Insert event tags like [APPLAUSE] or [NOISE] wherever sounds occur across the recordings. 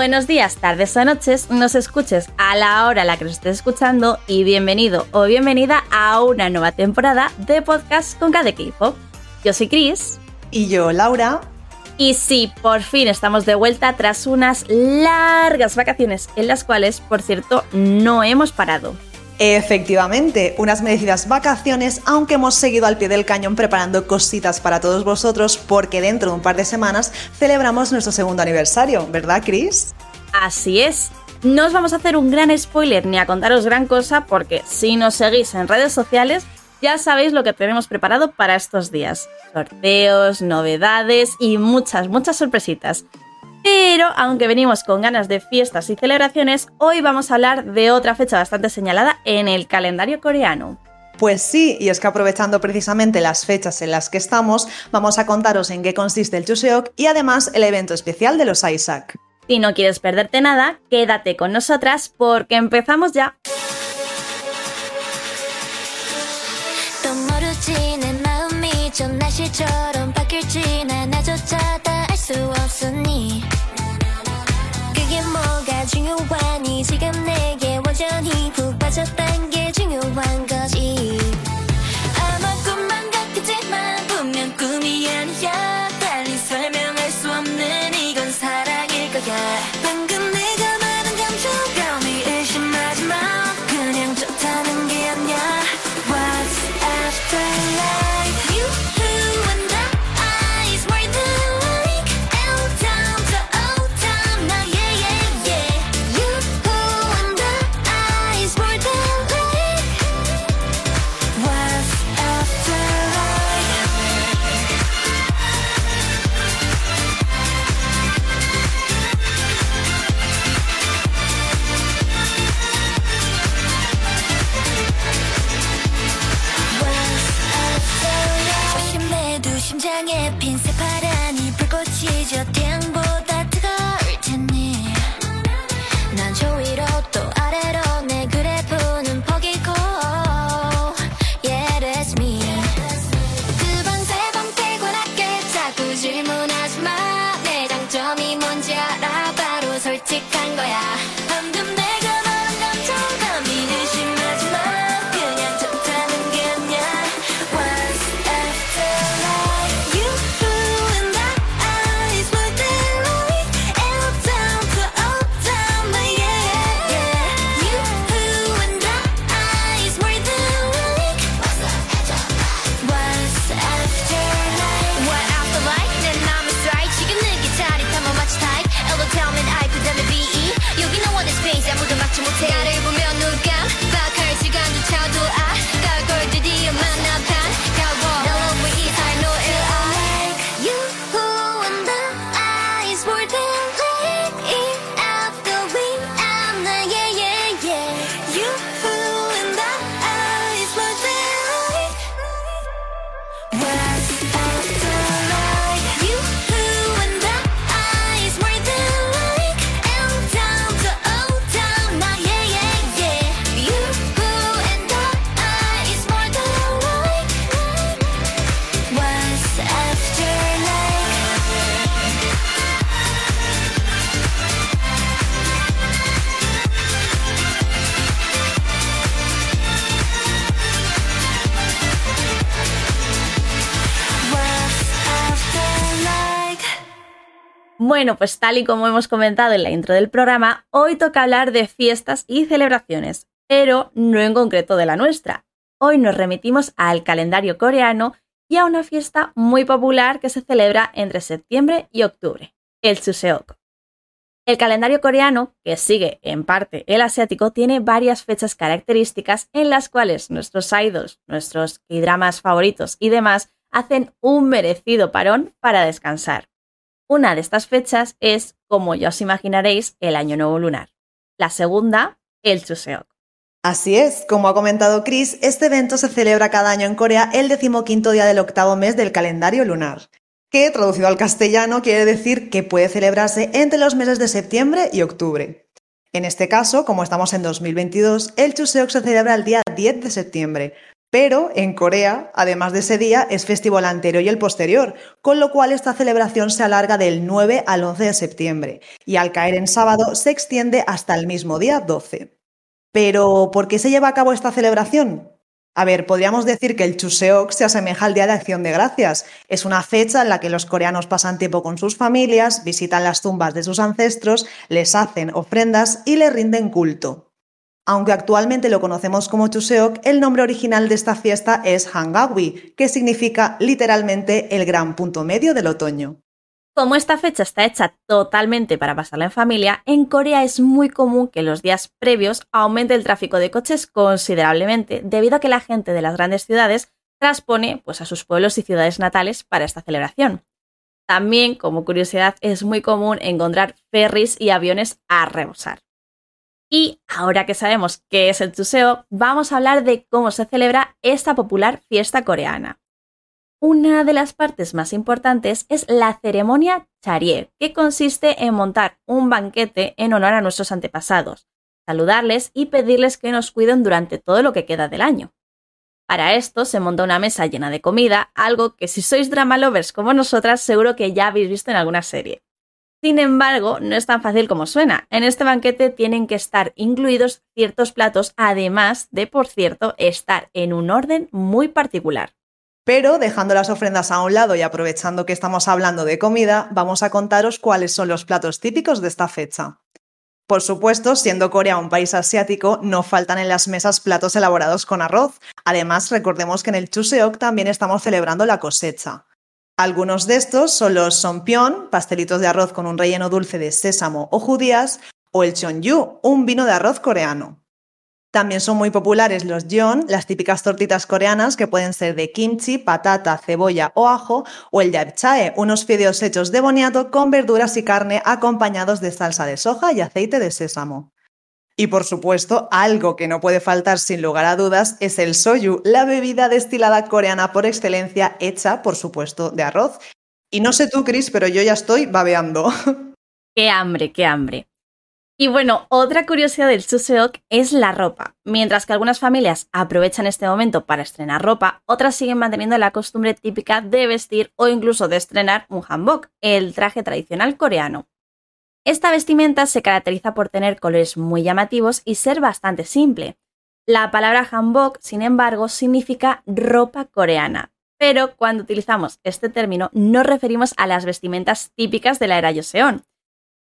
Buenos días, tardes o noches, nos escuches a la hora a la que nos estés escuchando y bienvenido o bienvenida a una nueva temporada de podcast con cada equipo. Yo soy Cris. Y yo, Laura. Y sí, por fin estamos de vuelta tras unas largas vacaciones en las cuales, por cierto, no hemos parado. Efectivamente, unas merecidas vacaciones, aunque hemos seguido al pie del cañón preparando cositas para todos vosotros porque dentro de un par de semanas celebramos nuestro segundo aniversario, ¿verdad, Chris? Así es. No os vamos a hacer un gran spoiler ni a contaros gran cosa porque si nos seguís en redes sociales ya sabéis lo que tenemos preparado para estos días. Sorteos, novedades y muchas, muchas sorpresitas. Pero, aunque venimos con ganas de fiestas y celebraciones, hoy vamos a hablar de otra fecha bastante señalada en el calendario coreano. Pues sí, y es que aprovechando precisamente las fechas en las que estamos, vamos a contaros en qué consiste el Chuseok y además el evento especial de los Isaac. Si no quieres perderte nada, quédate con nosotras porque empezamos ya. 중요하니 지금 내게 완전히 푹 빠졌단 게 중요한 거지. 아마 꿈만 같겠지만 분명 꿈이 아니야. 달리 설명할 수 없는 이건 사랑일 거야 Bueno, pues tal y como hemos comentado en la intro del programa, hoy toca hablar de fiestas y celebraciones, pero no en concreto de la nuestra. Hoy nos remitimos al calendario coreano y a una fiesta muy popular que se celebra entre septiembre y octubre, el Chuseok. El calendario coreano, que sigue en parte el asiático, tiene varias fechas características en las cuales nuestros idols, nuestros dramas favoritos y demás hacen un merecido parón para descansar. Una de estas fechas es, como ya os imaginaréis, el Año Nuevo Lunar. La segunda, el Chuseok. Así es, como ha comentado Chris, este evento se celebra cada año en Corea el decimoquinto día del octavo mes del calendario lunar, que traducido al castellano quiere decir que puede celebrarse entre los meses de septiembre y octubre. En este caso, como estamos en 2022, el Chuseok se celebra el día 10 de septiembre, Pero en Corea, además de ese día, es festivo el anterior y el posterior, con lo cual esta celebración se alarga del 9 al 11 de septiembre y al caer en sábado se extiende hasta el mismo día 12. Pero, ¿por qué se lleva a cabo esta celebración? A ver, podríamos decir que el Chuseok se asemeja al Día de Acción de Gracias. Es una fecha en la que los coreanos pasan tiempo con sus familias, visitan las tumbas de sus ancestros, les hacen ofrendas y les rinden culto. Aunque actualmente lo conocemos como Chuseok, el nombre original de esta fiesta es Hangawi, que significa literalmente el gran punto medio del otoño. Como esta fecha está hecha totalmente para pasarla en familia, en Corea es muy común que los días previos aumente el tráfico de coches considerablemente debido a que la gente de las grandes ciudades transpone pues, a sus pueblos y ciudades natales para esta celebración. También, como curiosidad, es muy común encontrar ferries y aviones a rebosar. Y ahora que sabemos qué es el Chuseok, vamos a hablar de cómo se celebra esta popular fiesta coreana. Una de las partes más importantes es la ceremonia Charie, que consiste en montar un banquete en honor a nuestros antepasados, saludarles y pedirles que nos cuiden durante todo lo que queda del año. Para esto se monta una mesa llena de comida, algo que si sois drama lovers como nosotras seguro que ya habéis visto en alguna serie. Sin embargo, no es tan fácil como suena. En este banquete tienen que estar incluidos ciertos platos, además de, por cierto, estar en un orden muy particular. Pero dejando las ofrendas a un lado y aprovechando que estamos hablando de comida, vamos a contaros cuáles son los platos típicos de esta fecha. Por supuesto, siendo Corea un país asiático, no faltan en las mesas platos elaborados con arroz. Además, recordemos que en el Chuseok también estamos celebrando la cosecha. Algunos de estos son los sonpyeon, pastelitos de arroz con un relleno dulce de sésamo o judías, o el cheonju, un vino de arroz coreano. También son muy populares los jeon, las típicas tortitas coreanas que pueden ser de kimchi, patata, cebolla o ajo, o el japchae, unos fideos hechos de boniato con verduras y carne acompañados de salsa de soja y aceite de sésamo. Y por supuesto, algo que no puede faltar sin lugar a dudas es el soyu, la bebida destilada coreana por excelencia hecha, por supuesto, de arroz. Y no sé tú, Chris, pero yo ya estoy babeando. [LAUGHS] Qué hambre, qué hambre. Y bueno, otra curiosidad del Chuseok es la ropa. Mientras que algunas familias aprovechan este momento para estrenar ropa, otras siguen manteniendo la costumbre típica de vestir o incluso de estrenar un hanbok, el traje tradicional coreano. Esta vestimenta se caracteriza por tener colores muy llamativos y ser bastante simple. La palabra hanbok, sin embargo, significa ropa coreana, pero cuando utilizamos este término nos referimos a las vestimentas típicas de la era Joseon,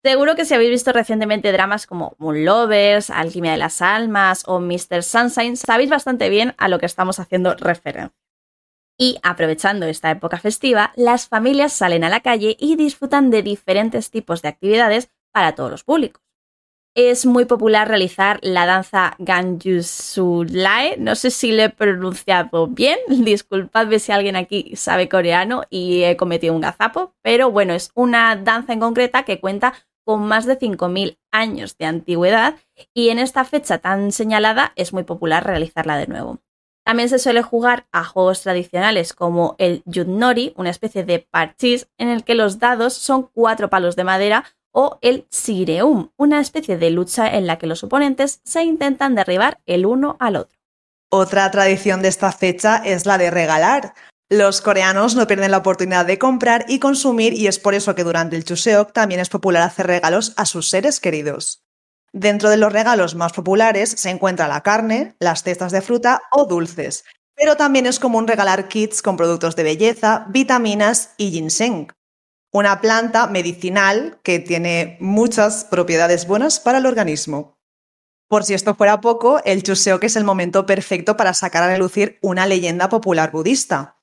Seguro que si habéis visto recientemente dramas como Moon Lovers, Alquimia de las Almas o Mr. Sunshine, sabéis bastante bien a lo que estamos haciendo referencia. Y aprovechando esta época festiva, las familias salen a la calle y disfrutan de diferentes tipos de actividades para todos los públicos. Es muy popular realizar la danza Ganjusulai, no sé si lo he pronunciado bien, [LAUGHS] disculpadme si alguien aquí sabe coreano y he cometido un gazapo, pero bueno, es una danza en concreta que cuenta con más de 5.000 años de antigüedad y en esta fecha tan señalada es muy popular realizarla de nuevo. También se suele jugar a juegos tradicionales como el Yudnori, una especie de parchís en el que los dados son cuatro palos de madera, o el Sireum, una especie de lucha en la que los oponentes se intentan derribar el uno al otro. Otra tradición de esta fecha es la de regalar. Los coreanos no pierden la oportunidad de comprar y consumir y es por eso que durante el Chuseok también es popular hacer regalos a sus seres queridos. Dentro de los regalos más populares se encuentra la carne, las cestas de fruta o dulces, pero también es común regalar kits con productos de belleza, vitaminas y ginseng, una planta medicinal que tiene muchas propiedades buenas para el organismo. Por si esto fuera poco, el Chuseok es el momento perfecto para sacar a relucir una leyenda popular budista.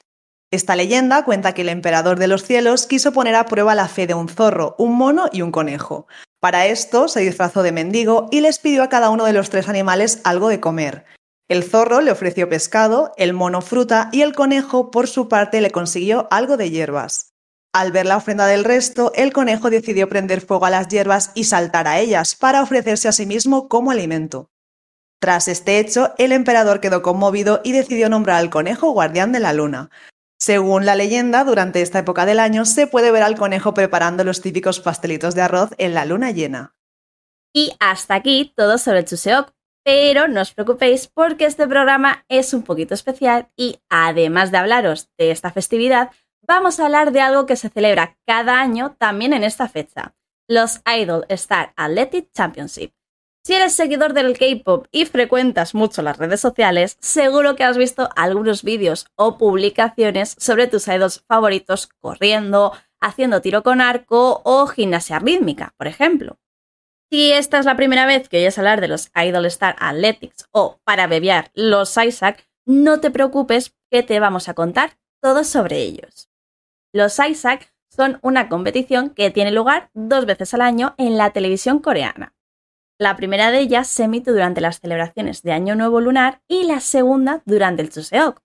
Esta leyenda cuenta que el emperador de los cielos quiso poner a prueba la fe de un zorro, un mono y un conejo. Para esto se disfrazó de mendigo y les pidió a cada uno de los tres animales algo de comer. El zorro le ofreció pescado, el mono fruta y el conejo por su parte le consiguió algo de hierbas. Al ver la ofrenda del resto, el conejo decidió prender fuego a las hierbas y saltar a ellas para ofrecerse a sí mismo como alimento. Tras este hecho, el emperador quedó conmovido y decidió nombrar al conejo guardián de la luna. Según la leyenda, durante esta época del año se puede ver al conejo preparando los típicos pastelitos de arroz en la luna llena. Y hasta aquí todo sobre Chuseok. Pero no os preocupéis porque este programa es un poquito especial y además de hablaros de esta festividad, vamos a hablar de algo que se celebra cada año también en esta fecha, los Idol Star Athletic Championship. Si eres seguidor del K-Pop y frecuentas mucho las redes sociales, seguro que has visto algunos vídeos o publicaciones sobre tus idols favoritos corriendo, haciendo tiro con arco o gimnasia rítmica, por ejemplo. Si esta es la primera vez que oyes hablar de los Idol Star Athletics o, para bebiar, los Isaac, no te preocupes que te vamos a contar todo sobre ellos. Los Isaac son una competición que tiene lugar dos veces al año en la televisión coreana. La primera de ellas se emite durante las celebraciones de Año Nuevo Lunar y la segunda durante el Chuseok.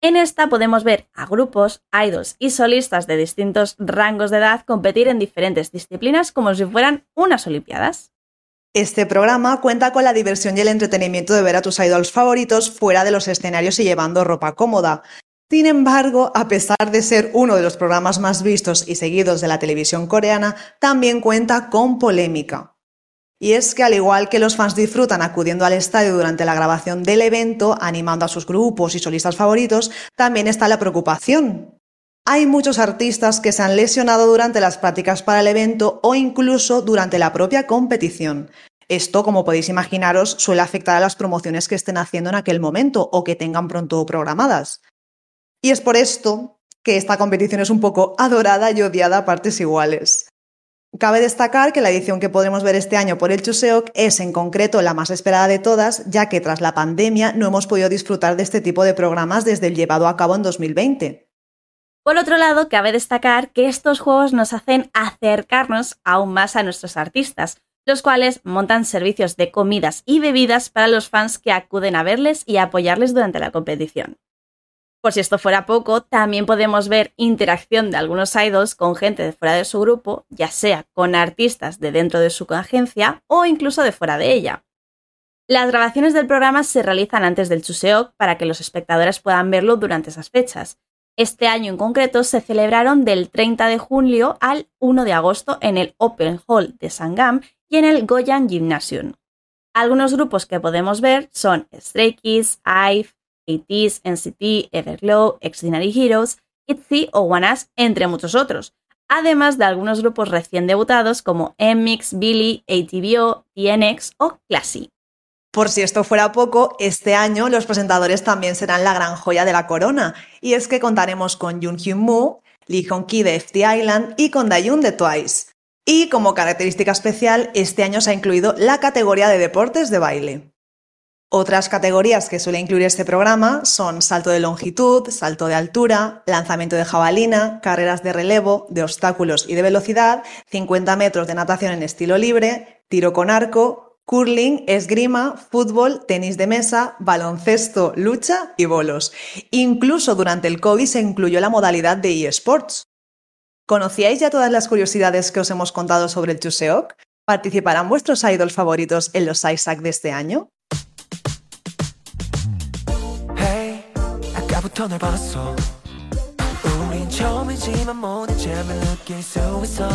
En esta podemos ver a grupos, idols y solistas de distintos rangos de edad competir en diferentes disciplinas como si fueran unas Olimpiadas. Este programa cuenta con la diversión y el entretenimiento de ver a tus idols favoritos fuera de los escenarios y llevando ropa cómoda. Sin embargo, a pesar de ser uno de los programas más vistos y seguidos de la televisión coreana, también cuenta con polémica. Y es que al igual que los fans disfrutan acudiendo al estadio durante la grabación del evento, animando a sus grupos y solistas favoritos, también está la preocupación. Hay muchos artistas que se han lesionado durante las prácticas para el evento o incluso durante la propia competición. Esto, como podéis imaginaros, suele afectar a las promociones que estén haciendo en aquel momento o que tengan pronto programadas. Y es por esto que esta competición es un poco adorada y odiada a partes iguales. Cabe destacar que la edición que podremos ver este año por el Chuseok es en concreto la más esperada de todas, ya que tras la pandemia no hemos podido disfrutar de este tipo de programas desde el llevado a cabo en 2020. Por otro lado, cabe destacar que estos juegos nos hacen acercarnos aún más a nuestros artistas, los cuales montan servicios de comidas y bebidas para los fans que acuden a verles y apoyarles durante la competición. Por si esto fuera poco, también podemos ver interacción de algunos idols con gente de fuera de su grupo, ya sea con artistas de dentro de su agencia o incluso de fuera de ella. Las grabaciones del programa se realizan antes del Chuseok para que los espectadores puedan verlo durante esas fechas. Este año en concreto se celebraron del 30 de julio al 1 de agosto en el Open Hall de Sangam y en el Goyan Gymnasium. Algunos grupos que podemos ver son Stray Kids, IVE, ATEEZ, NCT, Everglow, Extraordinary Heroes, ITZY o ONEUS, entre muchos otros, además de algunos grupos recién debutados como MX, Billy, ATBO, TNX o Classy. Por si esto fuera poco, este año los presentadores también serán la gran joya de la corona, y es que contaremos con Jung Hyun Moo, Lee Hong Ki de FT Island y con Dayun de Twice. Y como característica especial, este año se ha incluido la categoría de deportes de baile. Otras categorías que suele incluir este programa son salto de longitud, salto de altura, lanzamiento de jabalina, carreras de relevo, de obstáculos y de velocidad, 50 metros de natación en estilo libre, tiro con arco, curling, esgrima, fútbol, tenis de mesa, baloncesto, lucha y bolos. Incluso durante el COVID se incluyó la modalidad de eSports. ¿Conocíais ya todas las curiosidades que os hemos contado sobre el Chuseok? ¿Participarán vuestros idols favoritos en los ISAC de este año? 아까부터 널 봤어 우린 처음이지만 모든 재을 느낄 수 있어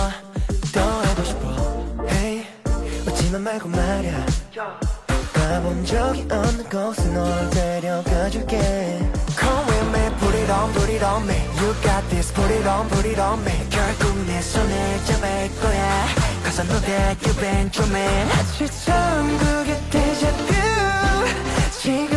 더 해도 싶어 Hey 웃지만 말고 말야 가본 적이 없는 곳에 널 데려가 줄게 Come with me put it on put it on me You got this put it on put it on me 결국 내 손을 잡을 거야 know that you've been dreaming 사실 처음 그게 데자뷰 지금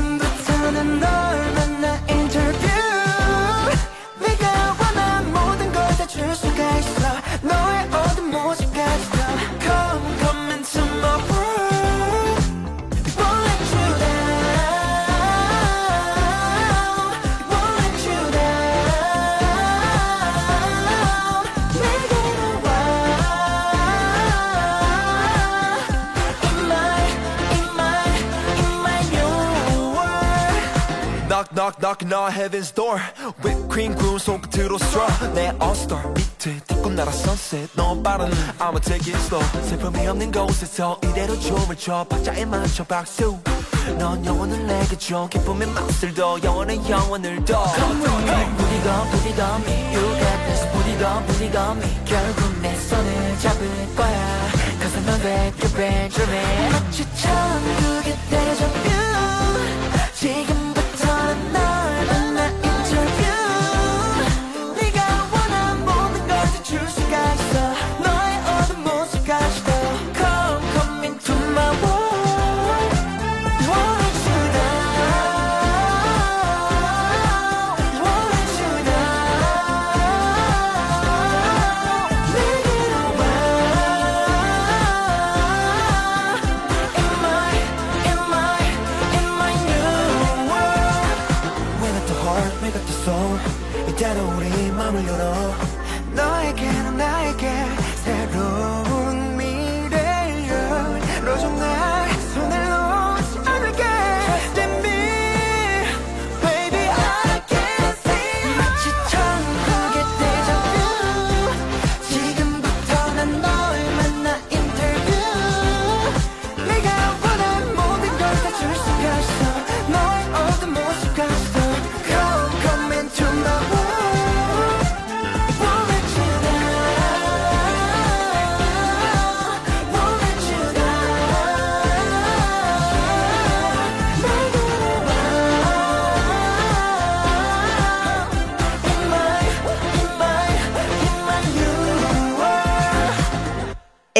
knock knocking on heaven's door Whipped cream 구운 손끝으로 straw 내 all-star 밑에 딛고 날아 sunset 너무 빠른 I'ma take it slow 슬픔이 없는 곳에서 이대로 춤을 춰 박자에 맞춰 박수 넌 영혼을 내게 줘 기쁨의 맛을 더 영원한 영혼을 더 Come on it on me You got this it on me 결국 내 손을 잡을 거야 Cause I know that you're Benjamin 마주쳐 두개 대접뷰 지금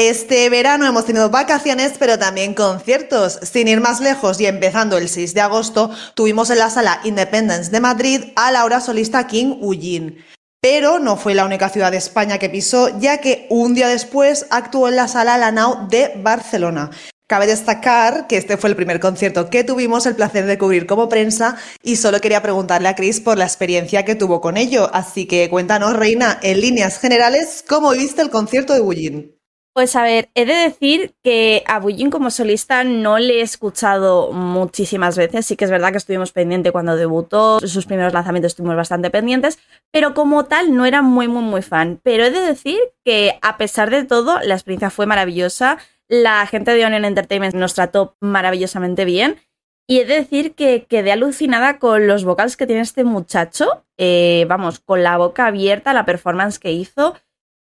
Este verano hemos tenido vacaciones, pero también conciertos. Sin ir más lejos y empezando el 6 de agosto, tuvimos en la sala Independence de Madrid a la ahora solista King Ujin. Pero no fue la única ciudad de España que pisó, ya que un día después actuó en la sala Lanao de Barcelona. Cabe destacar que este fue el primer concierto que tuvimos el placer de cubrir como prensa y solo quería preguntarle a Chris por la experiencia que tuvo con ello. Así que cuéntanos, Reina, en líneas generales, ¿cómo viste el concierto de Ujin? Pues a ver, he de decir que a Bullin como solista no le he escuchado muchísimas veces. Sí que es verdad que estuvimos pendientes cuando debutó, sus primeros lanzamientos estuvimos bastante pendientes, pero como tal no era muy, muy, muy fan. Pero he de decir que a pesar de todo, la experiencia fue maravillosa. La gente de Onion Entertainment nos trató maravillosamente bien. Y he de decir que quedé alucinada con los vocals que tiene este muchacho. Eh, vamos, con la boca abierta, la performance que hizo.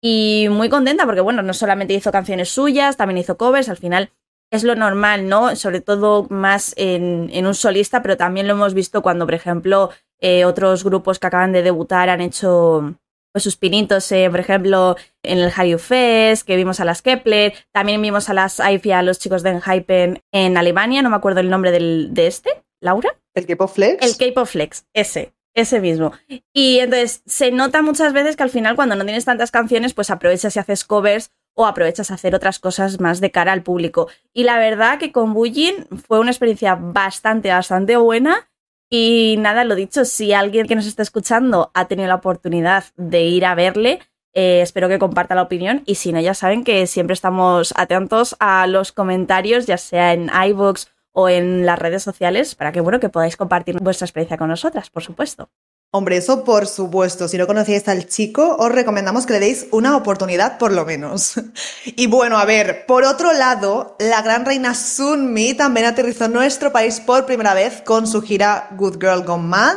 Y muy contenta porque, bueno, no solamente hizo canciones suyas, también hizo covers, al final es lo normal, ¿no? Sobre todo más en, en un solista, pero también lo hemos visto cuando, por ejemplo, eh, otros grupos que acaban de debutar han hecho pues, sus pinitos, eh, por ejemplo, en el Hallyu Fest, que vimos a las Kepler, también vimos a las IFI, a los chicos de Enhypen en Alemania, no me acuerdo el nombre del, de este, Laura. ¿El K-Pop Flex? El K-Pop Flex, ese. Ese mismo. Y entonces se nota muchas veces que al final cuando no tienes tantas canciones, pues aprovechas y haces covers o aprovechas a hacer otras cosas más de cara al público. Y la verdad que con Bullin fue una experiencia bastante, bastante buena. Y nada, lo dicho, si alguien que nos está escuchando ha tenido la oportunidad de ir a verle, eh, espero que comparta la opinión. Y si no, ya saben que siempre estamos atentos a los comentarios, ya sea en iVoox o en las redes sociales para que, bueno, que podáis compartir vuestra experiencia con nosotras, por supuesto. Hombre, eso por supuesto. Si no conocíais al chico, os recomendamos que le deis una oportunidad por lo menos. [LAUGHS] Y bueno, a ver, por otro lado, la gran reina Sunmi también aterrizó en nuestro país por primera vez con su gira Good Girl Gone Mad.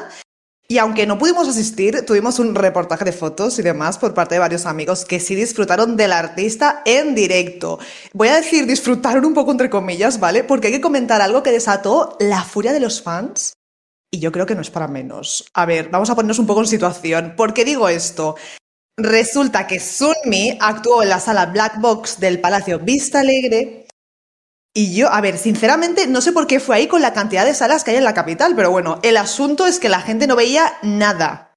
Y aunque no pudimos asistir, tuvimos un reportaje de fotos y demás por parte de varios amigos que sí disfrutaron del artista en directo. Voy a decir disfrutaron un poco entre comillas, ¿vale? Porque hay que comentar algo que desató la furia de los fans. Y yo creo que no es para menos. A ver, vamos a ponernos un poco en situación. ¿Por qué digo esto? Resulta que Sunmi actuó en la sala Black Box del Palacio Vista Alegre. Y yo, a ver, sinceramente, no sé por qué fue ahí con la cantidad de salas que hay en la capital, pero bueno, el asunto es que la gente no veía nada,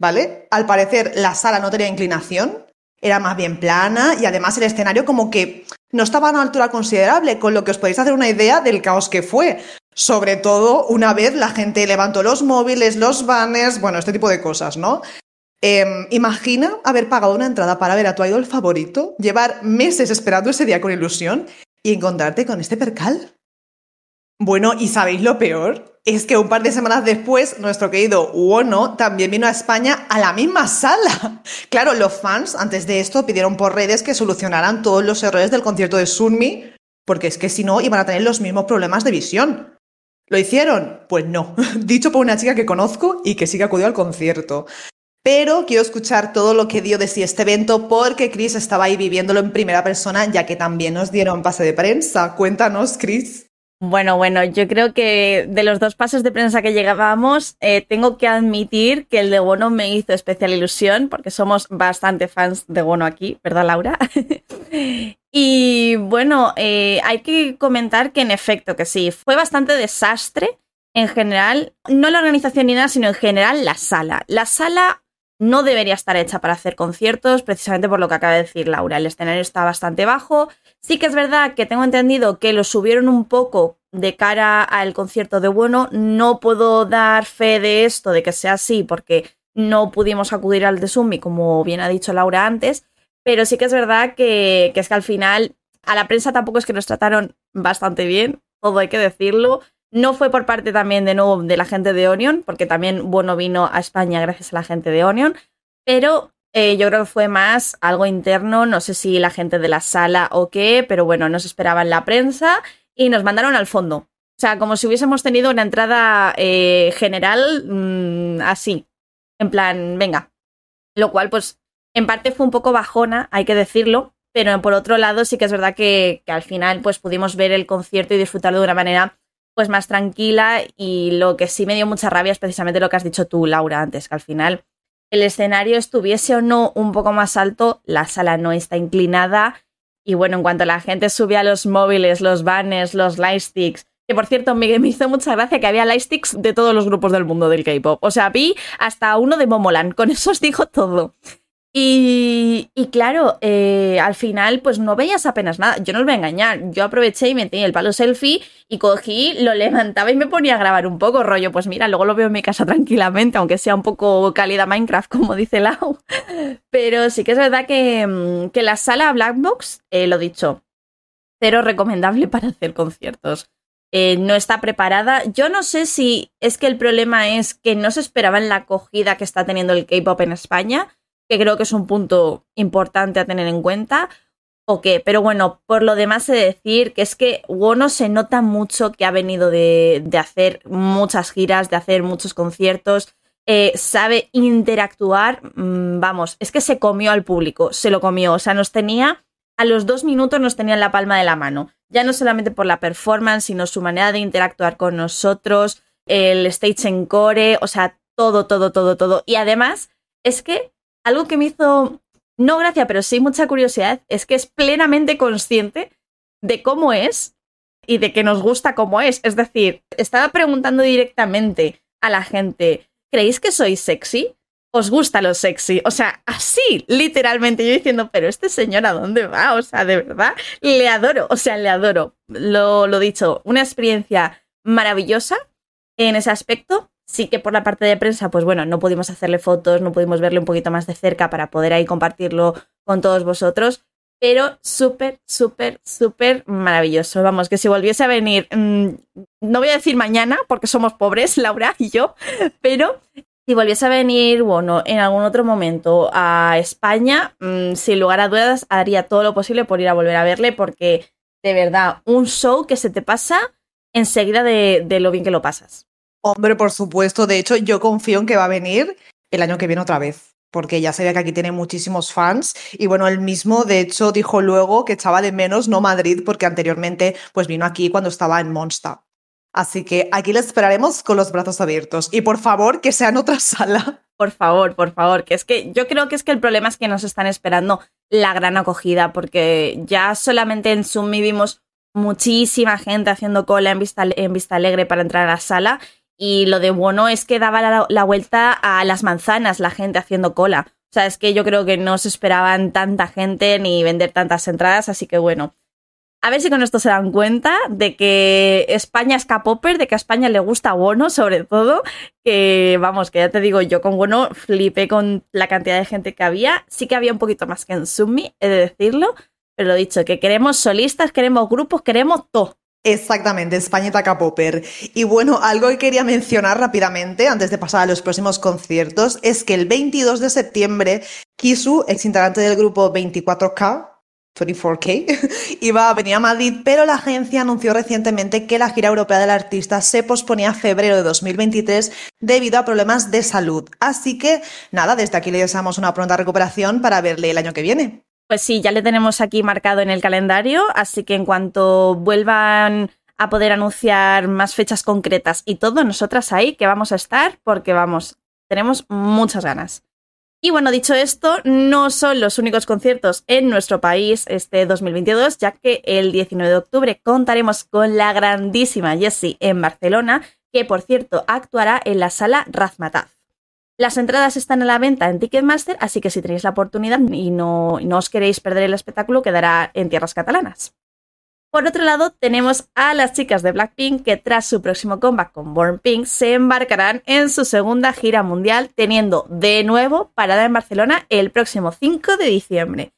¿vale? Al parecer la sala no tenía inclinación, era más bien plana y además el escenario como que no estaba a una altura considerable, con lo que os podéis hacer una idea del caos que fue. Sobre todo una vez la gente levantó los móviles, los banners, bueno, este tipo de cosas, ¿no? Eh, imagina haber pagado una entrada para ver a tu idol favorito, llevar meses esperando ese día con ilusión y encontrarte con este percal. Bueno, ¿y sabéis lo peor? Es que un par de semanas después, nuestro querido Wono también vino a España a la misma sala. [LAUGHS] Claro, los fans antes de esto pidieron por redes que solucionaran todos los errores del concierto de Sunmi, porque es que si no iban a tener los mismos problemas de visión. ¿Lo hicieron? Pues no. [LAUGHS] Dicho por una chica que conozco y que sí que acudió al concierto. Pero quiero escuchar todo lo que dio de sí este evento porque Chris estaba ahí viviéndolo en primera persona, ya que también nos dieron pase de prensa. Cuéntanos, Chris. Bueno, bueno, yo creo que de los dos pases de prensa que llegábamos, eh, tengo que admitir que el de Bono me hizo especial ilusión, porque somos bastante fans de Bono aquí, ¿verdad, Laura? [LAUGHS] y bueno, eh, hay que comentar que en efecto, que sí, fue bastante desastre en general, no la organización ni nada, sino en general la sala. La sala no debería estar hecha para hacer conciertos, precisamente por lo que acaba de decir Laura. El escenario está bastante bajo. Sí que es verdad que tengo entendido que lo subieron un poco de cara al concierto de Bueno. No puedo dar fe de esto, de que sea así, porque no pudimos acudir al de Sumi, como bien ha dicho Laura antes. Pero sí que es verdad que, que es que al final a la prensa tampoco es que nos trataron bastante bien, todo hay que decirlo. No fue por parte también de nuevo de la gente de Onion, porque también Bueno vino a España gracias a la gente de Onion, pero eh, yo creo que fue más algo interno, no sé si la gente de la sala o qué, pero bueno, nos esperaban la prensa y nos mandaron al fondo. O sea, como si hubiésemos tenido una entrada eh, general mm, así, en plan, venga. Lo cual, pues, en parte fue un poco bajona, hay que decirlo, pero por otro lado sí que es verdad que, que al final, pues, pudimos ver el concierto y disfrutarlo de una manera pues más tranquila y lo que sí me dio mucha rabia es precisamente lo que has dicho tú, Laura, antes, que al final el escenario estuviese o no un poco más alto, la sala no está inclinada y bueno, en cuanto la gente sube a los móviles, los banners, los lightsticks, que por cierto me, me hizo mucha gracia que había lightsticks de todos los grupos del mundo del K-pop. O sea, vi hasta uno de Momoland, con eso os digo todo. Y, claro, eh, al final, pues no veías apenas nada. Yo no os voy a engañar. Yo aproveché y metí el palo selfie y cogí, lo levantaba y me ponía a grabar un poco, rollo. Pues mira, luego lo veo en mi casa [LAUGHS] tranquilamente, aunque sea un poco cálida Minecraft, como dice Lau. Pero sí que es verdad que, mm, que la sala Blackbox, eh, lo dicho, cero recomendable [LAUGHS] para hacer conciertos. Eh, no está preparada. Yo no sé si es que el problema es que no se esperaba en la acogida que está teniendo el K-pop en España que creo que es un punto importante a tener en cuenta. ¿O qué? Pero bueno, por lo demás he de decir que es que Wono se nota mucho que ha venido de, hacer muchas giras, de hacer muchos conciertos, eh, sabe interactuar, mm, vamos, es que se comió al público, se lo comió, o sea, nos tenía, a los dos minutos nos tenía en la palma de la mano, ya no solamente por la performance, sino su manera de interactuar con nosotros, el stage en core, o sea, todo, todo, todo, todo. Y además, es que algo que me hizo, no gracia, pero sí mucha curiosidad, es que es plenamente consciente de cómo es y de que nos gusta cómo es. Es decir, estaba preguntando directamente a la gente, ¿creéis que soy sexy? ¿Os gusta lo sexy? O sea, así, literalmente, yo diciendo, pero este señor a dónde va? O sea, de verdad, le adoro, o sea, le adoro. Lo, lo dicho, una experiencia maravillosa en ese aspecto Sí que por la parte de prensa, pues bueno, no pudimos hacerle fotos, no pudimos verle un poquito más de cerca para poder ahí compartirlo con todos vosotros, pero súper, súper, súper maravilloso. Vamos, que si volviese a venir, mmm, no voy a decir mañana, porque somos pobres, [LAUGHS] Laura y yo, pero si volviese a venir, bueno, en algún otro momento a España, mmm, sin lugar a dudas, haría todo lo posible por ir a volver a verle, porque de verdad, un show que se te pasa enseguida de lo bien que lo pasas. Hombre, por supuesto. De hecho, yo confío en que va a venir el año que viene otra vez. Porque ya sabía que aquí tiene muchísimos fans. Y bueno, él mismo, de hecho, dijo luego que echaba de menos no Madrid, porque anteriormente pues vino aquí cuando estaba en Monster. Así que aquí le esperaremos con los brazos abiertos. Y por favor, que sea en otra sala. Por favor, por favor, que es que yo creo que es que el problema es que nos están esperando la gran acogida, porque ya solamente en Zoom vimos muchísima gente haciendo cola en Vista, en Vista Alegre para entrar a la sala y lo de bueno es que daba la, vuelta a las manzanas la gente haciendo cola. O sea, es que yo creo que no se esperaban tanta gente ni vender tantas entradas, así que bueno. A ver si con esto se dan cuenta de que España es K-Popper, de que a España le gusta Bono, sobre todo. Que vamos, que ya te digo, yo con Bono flipé con la cantidad de gente que había. Sí que había un poquito más que en Sumi, he de decirlo. Pero lo dicho, que queremos solistas, queremos grupos, queremos todo. Exactamente, Españita K-Popper. Y bueno, algo que quería mencionar rápidamente antes de pasar a los próximos conciertos es que el 22 de septiembre, Kisu, ex integrante del grupo 24K, 24K, [LAUGHS] iba a venir a Madrid, pero la agencia anunció recientemente que la gira europea del artista se posponía a febrero de 2023 debido a problemas de salud. Así que, nada, desde aquí le deseamos una pronta recuperación para verle el año que viene. Pues sí, ya le tenemos aquí marcado en el calendario, así que en cuanto vuelvan a poder anunciar más fechas concretas y todo, nosotras ahí que vamos a estar, porque vamos, tenemos muchas ganas. Y bueno, dicho esto, no son los únicos conciertos en nuestro país este 2022, ya que el 19 de octubre contaremos con la grandísima Jessie en Barcelona, que por cierto actuará en la sala Razmataz. Las entradas están a la venta en Ticketmaster, así que si tenéis la oportunidad y no, os queréis perder el espectáculo, quedará en tierras catalanas. Por otro lado, tenemos a las chicas de Blackpink que tras su próximo comeback con Born Pink se embarcarán en su segunda gira mundial, teniendo de nuevo parada en Barcelona el próximo 5 de diciembre.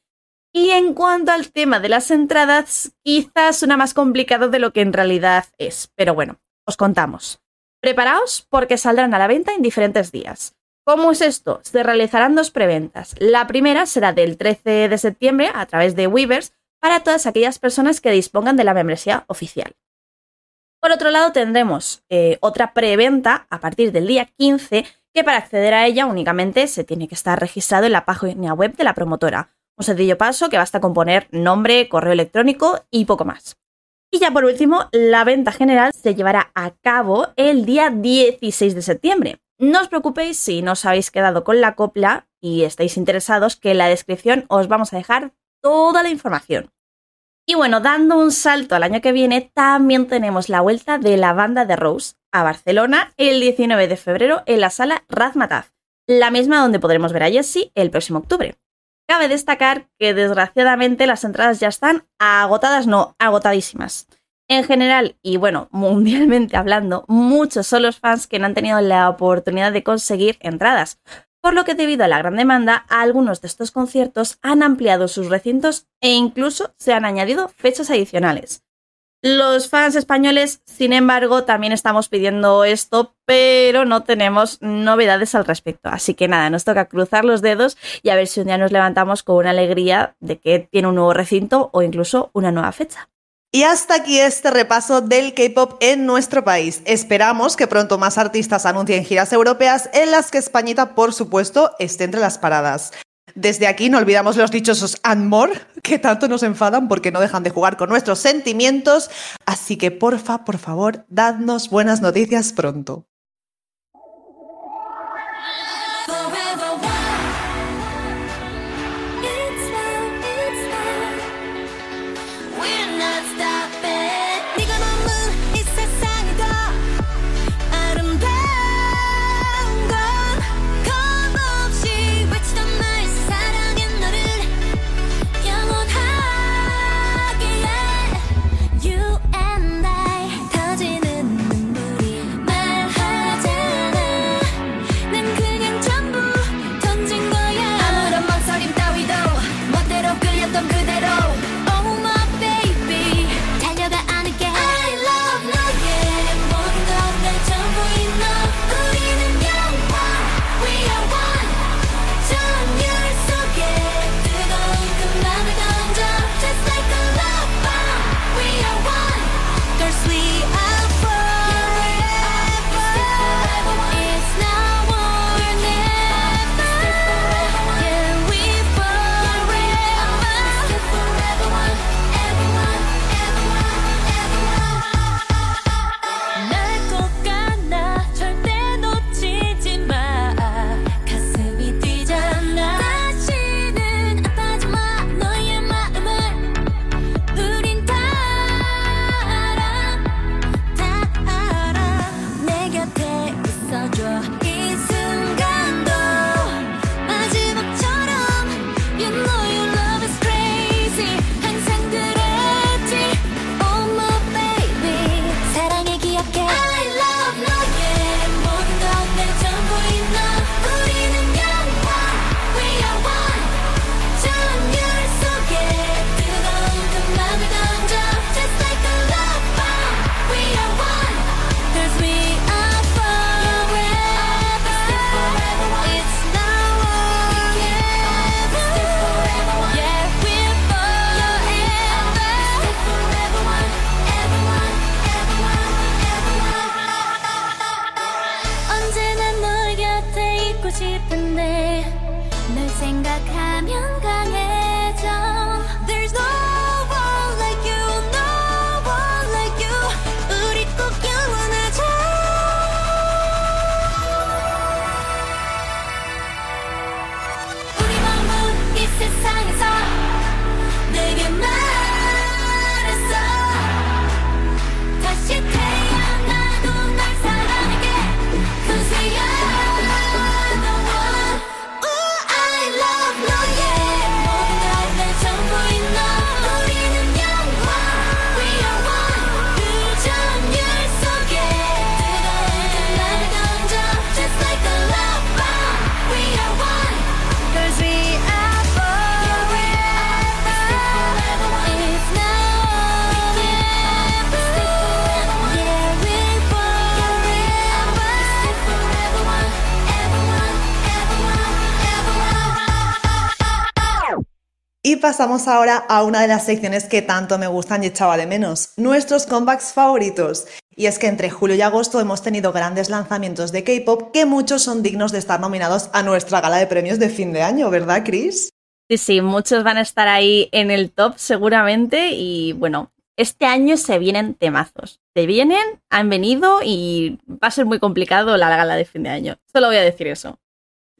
Y en cuanto al tema de las entradas, quizás una más complicado de lo que en realidad es, pero bueno, os contamos. Preparaos porque saldrán a la venta en diferentes días. ¿Cómo es esto? Se realizarán dos preventas. La primera será del 13 de septiembre a través de Weavers para todas aquellas personas que dispongan de la membresía oficial. Por otro lado, tendremos eh, otra preventa a partir del día 15, que para acceder a ella únicamente se tiene que estar registrado en la página web de la promotora. Un sencillo paso que basta con poner nombre, correo electrónico y poco más. Y ya por último, la venta general se llevará a cabo el día 16 de septiembre. No os preocupéis si no os habéis quedado con la copla y estáis interesados, que en la descripción os vamos a dejar toda la información. Y bueno, dando un salto al año que viene, también tenemos la vuelta de la banda de Rose a Barcelona el 19 de febrero en la sala Razmataz, la misma donde podremos ver a Jessie el próximo octubre. Cabe destacar que desgraciadamente las entradas ya están agotadas, no, agotadísimas. En general, y bueno, [LAUGHS] mundialmente hablando, muchos son los fans que no han tenido la oportunidad de conseguir entradas, por lo que debido a la gran demanda, algunos de estos conciertos han ampliado sus recintos e incluso se han añadido fechas adicionales. Los fans españoles, sin embargo, también estamos pidiendo esto, pero no tenemos novedades al respecto. Así que nada, nos toca cruzar los dedos y a ver si un día nos levantamos con una alegría de que tiene un nuevo recinto o incluso una nueva fecha. Y hasta aquí este repaso del K-pop en nuestro país. Esperamos que pronto más artistas anuncien giras europeas en las que Españita, por supuesto, esté entre las paradas. Desde aquí no olvidamos los dichosos and more, que tanto nos enfadan porque no dejan de jugar con nuestros sentimientos. Así que porfa, por favor, dadnos buenas noticias pronto. Pasamos ahora a una de las secciones que tanto me gustan y echaba de menos, nuestros comebacks favoritos. Y es que entre julio y agosto hemos tenido grandes lanzamientos de K-pop que muchos son dignos de estar nominados a nuestra gala de premios de fin de año, ¿verdad, Chris? Sí, sí, muchos van a estar ahí en el top seguramente y bueno, este año se vienen temazos. Se vienen, han venido y va a ser muy complicado la gala de fin de año. Solo voy a decir eso.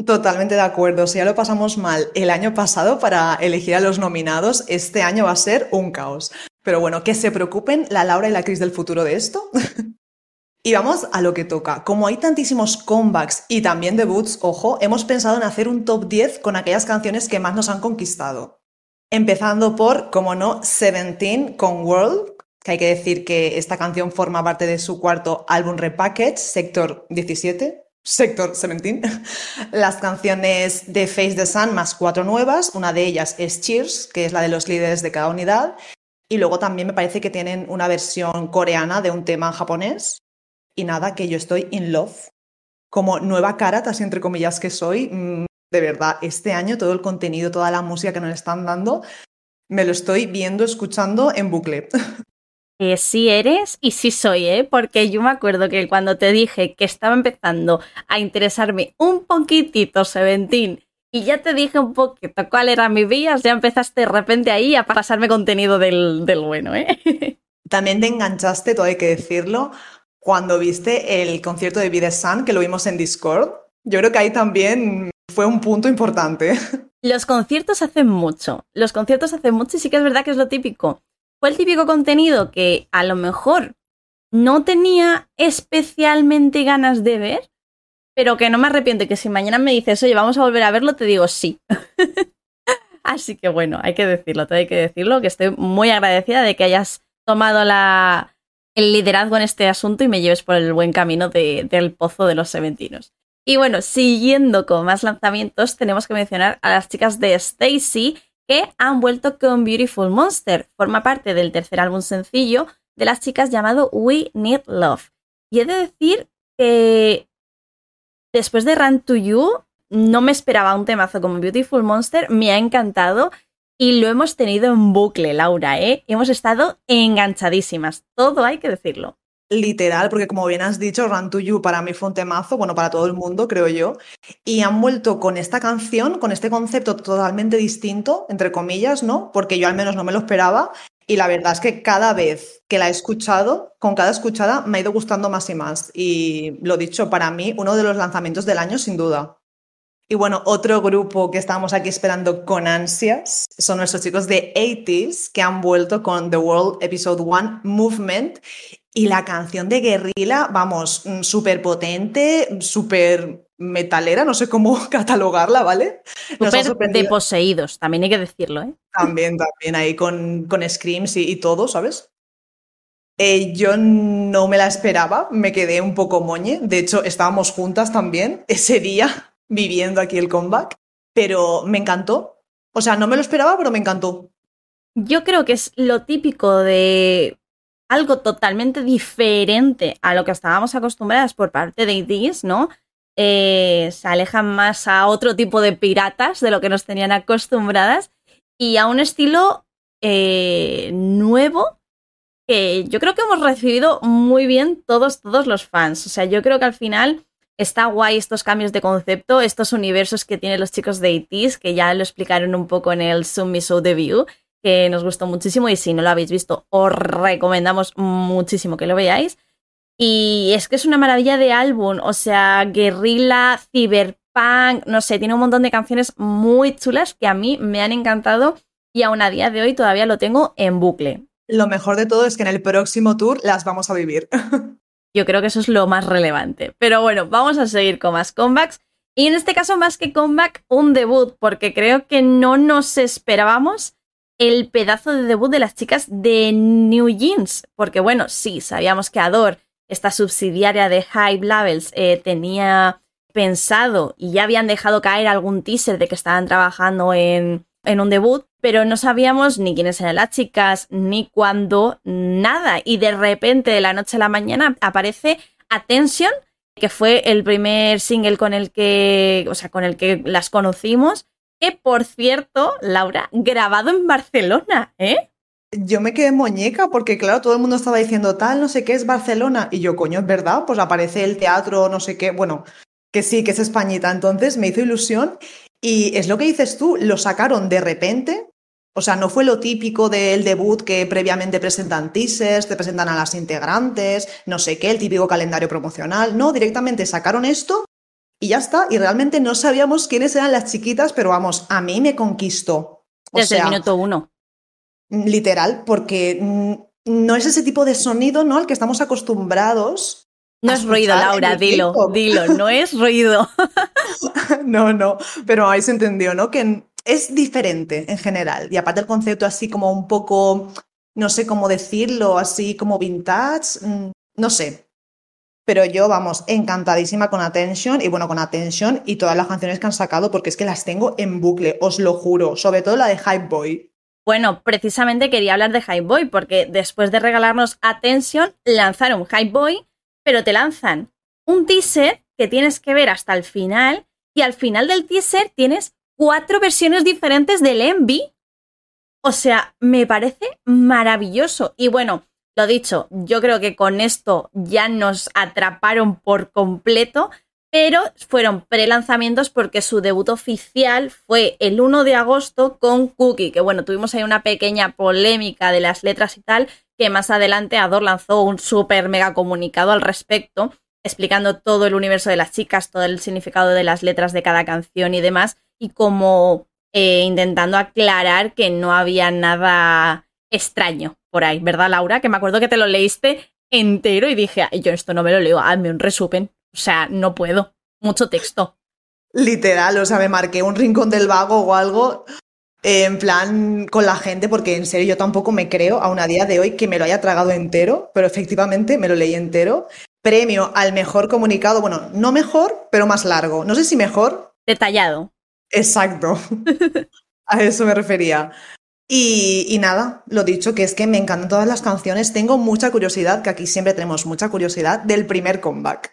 Totalmente de acuerdo. Si ya lo pasamos mal el año pasado para elegir a los nominados, este año va a ser un caos. Pero bueno, que se preocupen la Laura y la Cris del futuro de esto. [LAUGHS] y vamos a lo que toca. Como hay tantísimos comebacks y también debuts, ojo, hemos pensado en hacer un top 10 con aquellas canciones que más nos han conquistado. Empezando por, como no, Seventeen con World, que hay que decir que esta canción forma parte de su cuarto álbum Repackage, Sector 17, Sector 17. Las canciones de Face the Sun más cuatro nuevas. Una de ellas es Cheers, que es la de los líderes de cada unidad. Y luego también me parece que tienen una versión coreana de un tema japonés. Y nada, que yo estoy in love. Como nueva cara, así entre comillas que soy, mm, de verdad, este año todo el contenido, toda la música que nos están dando, me lo estoy viendo, escuchando en bucle. [LAUGHS] Que sí eres y sí soy, ¿eh? Porque yo me acuerdo que cuando te dije que estaba empezando a interesarme un poquitito Seventeen y ya te dije un poquito cuál era mi vías, ya empezaste de repente ahí a pasarme contenido del, del bueno, ¿eh? [LAUGHS] También te enganchaste, todo hay que decirlo, cuando viste el concierto de The Sun, que lo vimos en Discord. Yo creo que ahí también fue un punto importante. [LAUGHS] Los conciertos hacen mucho, los conciertos hacen mucho y sí que es verdad que es lo típico. Fue el típico contenido que a lo mejor no tenía especialmente ganas de ver, pero que no me arrepiento y que si mañana me dices, oye, vamos a volver a verlo, te digo sí. [LAUGHS] Así que bueno, hay que decirlo, todo hay que decirlo, que estoy muy agradecida de que hayas tomado la, el liderazgo en este asunto y me lleves por el buen camino de- del pozo de los seventinos. Y bueno, siguiendo con más lanzamientos, tenemos que mencionar a las chicas de Stacy que han vuelto con Beautiful Monster. Forma parte del tercer álbum sencillo de las chicas llamado We Need Love. Y he de decir que después de Run to You no me esperaba un temazo como Beautiful Monster, me ha encantado y lo hemos tenido en bucle, Laura, ¿eh? Hemos estado enganchadísimas, todo hay que decirlo. Literal, porque como bien has dicho, Run to You para mí fue un temazo, bueno, para todo el mundo, creo yo. Y han vuelto con esta canción, con este concepto totalmente distinto, entre comillas, ¿no? Porque yo al menos no me lo esperaba. Y la verdad es que cada vez que la he escuchado, con cada escuchada, me ha ido gustando más y más. Y lo dicho, para mí, uno de los lanzamientos del año, sin duda. Y bueno, otro grupo que estábamos aquí esperando con ansias son nuestros chicos de 80s que han vuelto con The World Episode 1 Movement. Y la canción de Guerrilla, vamos, mm, súper potente, súper metalera, no sé cómo [LAUGHS] catalogarla, ¿vale? Súper de poseídos, también hay que decirlo, ¿eh? también, también ahí con, con screams y, y todo, ¿sabes? Eh, yo no me la esperaba, me quedé un poco moñe. De hecho, estábamos juntas también ese día [LAUGHS] viviendo aquí el comeback, pero me encantó. O sea, no me lo esperaba, pero me encantó. Yo creo que es lo típico de algo totalmente diferente a lo que estábamos acostumbradas por parte de IDs, ¿no? Eh, se alejan más a otro tipo de piratas de lo que nos tenían acostumbradas y a un estilo eh, nuevo que yo creo que hemos recibido muy bien todos, todos los fans. O sea, yo creo que al final está guay estos cambios de concepto, estos universos que tienen los chicos de ITs, que ya lo explicaron un poco en el Zoom Show Debut, que nos gustó muchísimo y si no lo habéis visto, os recomendamos muchísimo que lo veáis. Y es que es una maravilla de álbum, o sea, guerrilla, cyberpunk, no sé, tiene un montón de canciones muy chulas que a mí me han encantado y aún a día de hoy todavía lo tengo en bucle. Lo mejor de todo es que en el próximo tour las vamos a vivir. [LAUGHS] Yo creo que eso es lo más relevante. Pero bueno, vamos a seguir con más comebacks. Y en este caso, más que comeback, un debut, porque creo que no nos esperábamos el pedazo de debut de las chicas de New Jeans. Porque bueno, sí, sabíamos que Adore, esta subsidiaria de Hype Labels, eh, tenía pensado y ya habían dejado caer algún teaser de que estaban trabajando en, en un debut, pero no sabíamos ni quiénes eran las chicas, ni cuándo, nada. Y de repente, de la noche a la mañana, aparece Attention, que fue el primer single con el que, o sea, con el que las conocimos. Que por cierto, Laura, grabado en Barcelona, ¿eh? Yo me quedé muñeca porque, claro, todo el mundo estaba diciendo tal, no sé qué es Barcelona. Y yo, coño, es verdad, pues aparece el teatro, no sé qué. Bueno, que sí, que es Españita. Entonces me hizo ilusión. Y es lo que dices tú, lo sacaron de repente. O sea, no fue lo típico del debut que previamente presentan teasers, te presentan a las integrantes, no sé qué, el típico calendario promocional. No, directamente sacaron esto y ya está. Y realmente no sabíamos quiénes eran las chiquitas, pero vamos, a mí me conquistó. O Desde sea, el minuto uno. literal, porque mm, no es ese tipo de sonido, ¿no? Al que estamos acostumbrados. No es ruido, Laura, dilo, dilo, no es ruido. [LAUGHS] [LAUGHS] No, no, pero ahí se entendió, ¿no? Que es diferente en general. Y aparte el concepto así como un poco, no sé cómo decirlo, así como vintage, mm, no sé. Pero yo, vamos, encantadísima con Attention y bueno, con Attention y todas las canciones que han sacado porque es que las tengo en bucle, os lo juro, sobre todo la de Hype Boy. Bueno, precisamente quería hablar de Hype Boy porque después de regalarnos Attention, lanzaron Hype Boy, pero te lanzan un teaser que tienes que ver hasta el final y al final del teaser tienes cuatro versiones diferentes del Envy. O sea, me parece maravilloso. Y bueno, lo dicho, yo creo que con esto ya nos atraparon por completo, pero fueron pre-lanzamientos porque su debut oficial fue el 1 de agosto con Cookie, que bueno, tuvimos ahí una pequeña polémica de las letras y tal, que más adelante Ador lanzó un súper mega comunicado al respecto, explicando todo el universo de las chicas, todo el significado de las letras de cada canción y demás, y como eh, intentando aclarar que no había nada extraño por ahí, ¿verdad, Laura? Que me acuerdo que te lo leíste entero y dije, "Ay, yo esto no me lo leo, hazme un resumen. O sea, no puedo. Mucho texto. Literal, o sea, me marqué un rincón del vago o algo en plan con la gente, porque en serio yo tampoco me creo aún a día de hoy que me lo haya tragado entero, pero efectivamente me lo leí entero. Premio al mejor comunicado, bueno, no mejor, pero más largo. No sé si mejor, Detallado. exacto. [LAUGHS] A eso me refería. Y, y nada, lo dicho, que es que me encantan todas las canciones. Tengo mucha curiosidad, que aquí siempre tenemos mucha curiosidad, del primer comeback.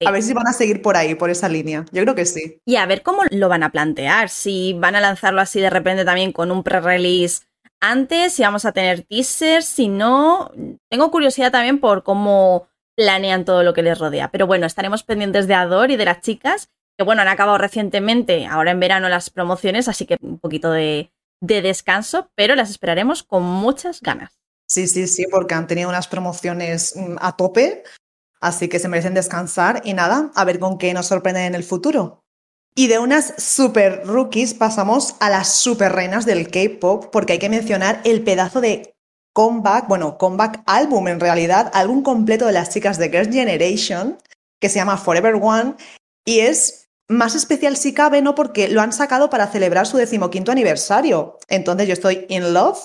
Sí. A ver si van a seguir por ahí, por esa línea. Yo creo que sí. Y a ver cómo lo van a plantear. Si van a lanzarlo así de repente también con un pre-release antes, si vamos a tener teasers, si no. Tengo curiosidad también por cómo planean todo lo que les rodea. Pero bueno, estaremos pendientes de Ador y de las chicas, que bueno, han acabado recientemente, ahora en verano, las promociones, así que un poquito de, de descanso, pero las esperaremos con muchas ganas. Sí, sí, sí, porque han tenido unas promociones mm, a tope, así que se merecen descansar y nada, a ver con qué nos sorprenden en el futuro. Y de unas super rookies pasamos a las super reinas del K-pop, porque hay que mencionar el pedazo de comeback, bueno, comeback álbum en realidad, álbum completo de las chicas de Girls' Generation, que se llama Forever One, y es más especial si cabe, ¿no? Porque lo han sacado para celebrar su decimoquinto aniversario. Entonces yo estoy in love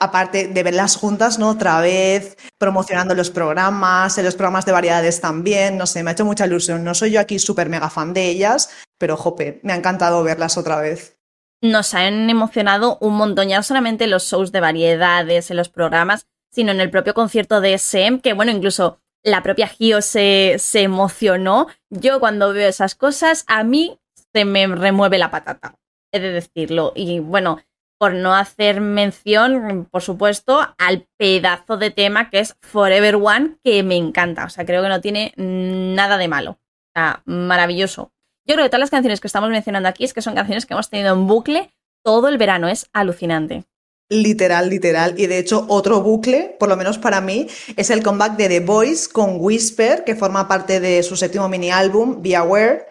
aparte de verlas juntas, ¿no? Otra vez, promocionando los programas, en los programas de variedades también, no sé, me ha hecho mucha ilusión. No soy yo aquí súper mega fan de ellas, pero jope, me ha encantado verlas otra vez. Nos han emocionado un montón, ya no solamente en los shows de variedades, en los programas, sino en el propio concierto de SM, que bueno, incluso la propia Gio se, se emocionó. Yo cuando veo esas cosas, a mí se me remueve la patata, he de decirlo. Y bueno, por no hacer mención, por supuesto, al pedazo de tema que es Forever One, que me encanta. O sea, creo que no tiene nada de malo. O sea, maravilloso. Yo creo que todas las canciones que estamos mencionando aquí es que son canciones que hemos tenido en bucle todo el verano. Es alucinante. Literal, literal. Y de hecho, otro bucle, por lo menos para mí, es el comeback de The Voice con Whisper, que forma parte de su séptimo mini álbum, Be Aware,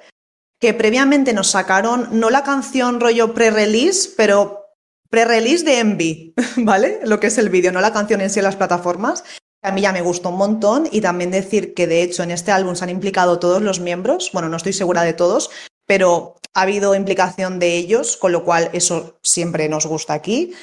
que previamente nos sacaron no la canción rollo pre-release, pero pre-release de Envy, [LAUGHS] ¿vale? Lo que es el vídeo, no la canción en sí en las plataformas. A mí ya me gustó un montón y también decir que de hecho en este álbum se han implicado todos los miembros, bueno, no estoy segura de todos, pero ha habido implicación de ellos, con lo cual eso siempre nos gusta aquí,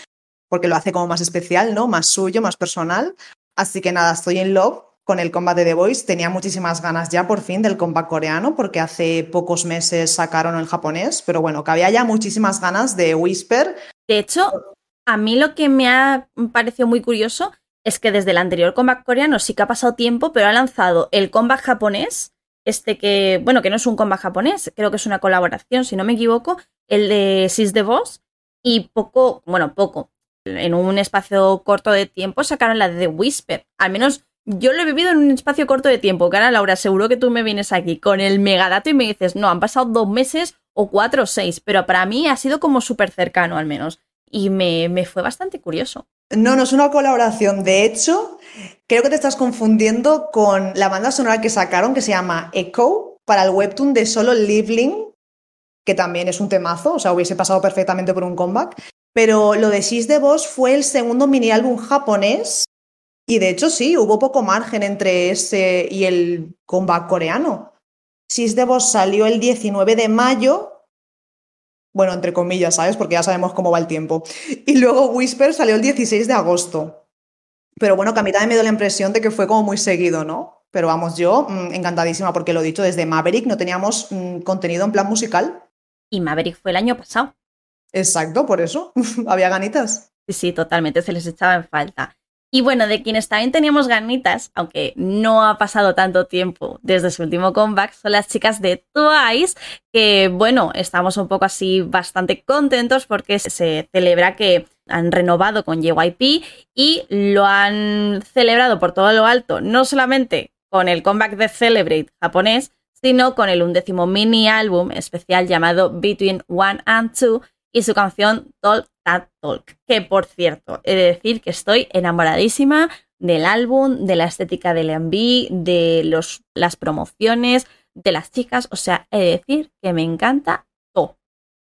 porque lo hace como más especial, ¿no? Más suyo, más personal. Así que nada, estoy en love con el comeback de The Voice. Tenía muchísimas ganas ya por fin del comeback coreano, porque hace pocos meses sacaron el japonés, pero bueno, que había ya muchísimas ganas de Whisper. De hecho, a mí lo que me ha parecido muy curioso es que desde el anterior comeback coreano sí que ha pasado tiempo, pero ha lanzado el comeback japonés, este que, bueno, que no es un comeback japonés, creo que es una colaboración, si no me equivoco, el de Sis the Boss y poco, bueno, poco, en un espacio corto de tiempo sacaron la de The Whisper. Al menos yo lo he vivido en un espacio corto de tiempo. Cara, Laura, seguro que tú me vienes aquí con el megadato y me dices, no, han pasado dos meses o cuatro o seis, pero para mí ha sido como súper cercano al menos. Y me, me fue bastante curioso. No, no es una colaboración. De hecho, creo que te estás confundiendo con la banda sonora que sacaron que se llama Echo para el webtoon de Solo Living, que también es un temazo, o sea, hubiese pasado perfectamente por un comeback. Pero lo de She's the Boss fue el segundo mini álbum japonés y de hecho sí, hubo poco margen entre ese y el comeback coreano. She's the Boss salió el 19 de mayo bueno, entre comillas, ¿sabes? Porque ya sabemos cómo va el tiempo. Y luego Whisper salió el 16 de agosto. Pero bueno, que a mí también me dio la impresión de que fue como muy seguido, ¿no? Pero vamos, yo mmm, encantadísima porque lo dicho, desde Maverick no teníamos mmm, contenido en plan musical. Y Maverick fue el año pasado. Exacto, por eso. [LAUGHS] Había ganitas. Sí, sí, totalmente, se les echaba en falta. Y bueno, de quienes también teníamos ganitas, aunque no ha pasado tanto tiempo desde su último comeback, son las chicas de Twice, que bueno, estamos un poco así bastante contentos porque se celebra que han renovado con JYP y lo han celebrado por todo lo alto, no solamente con el comeback de Celebrate japonés, sino con el undécimo mini álbum especial llamado Between One and Two y su canción Talk That Talk, que por cierto, he de decir que estoy enamoradísima del álbum, de la estética del MV, de los, las promociones, de las chicas, o sea, he de decir que me encanta todo,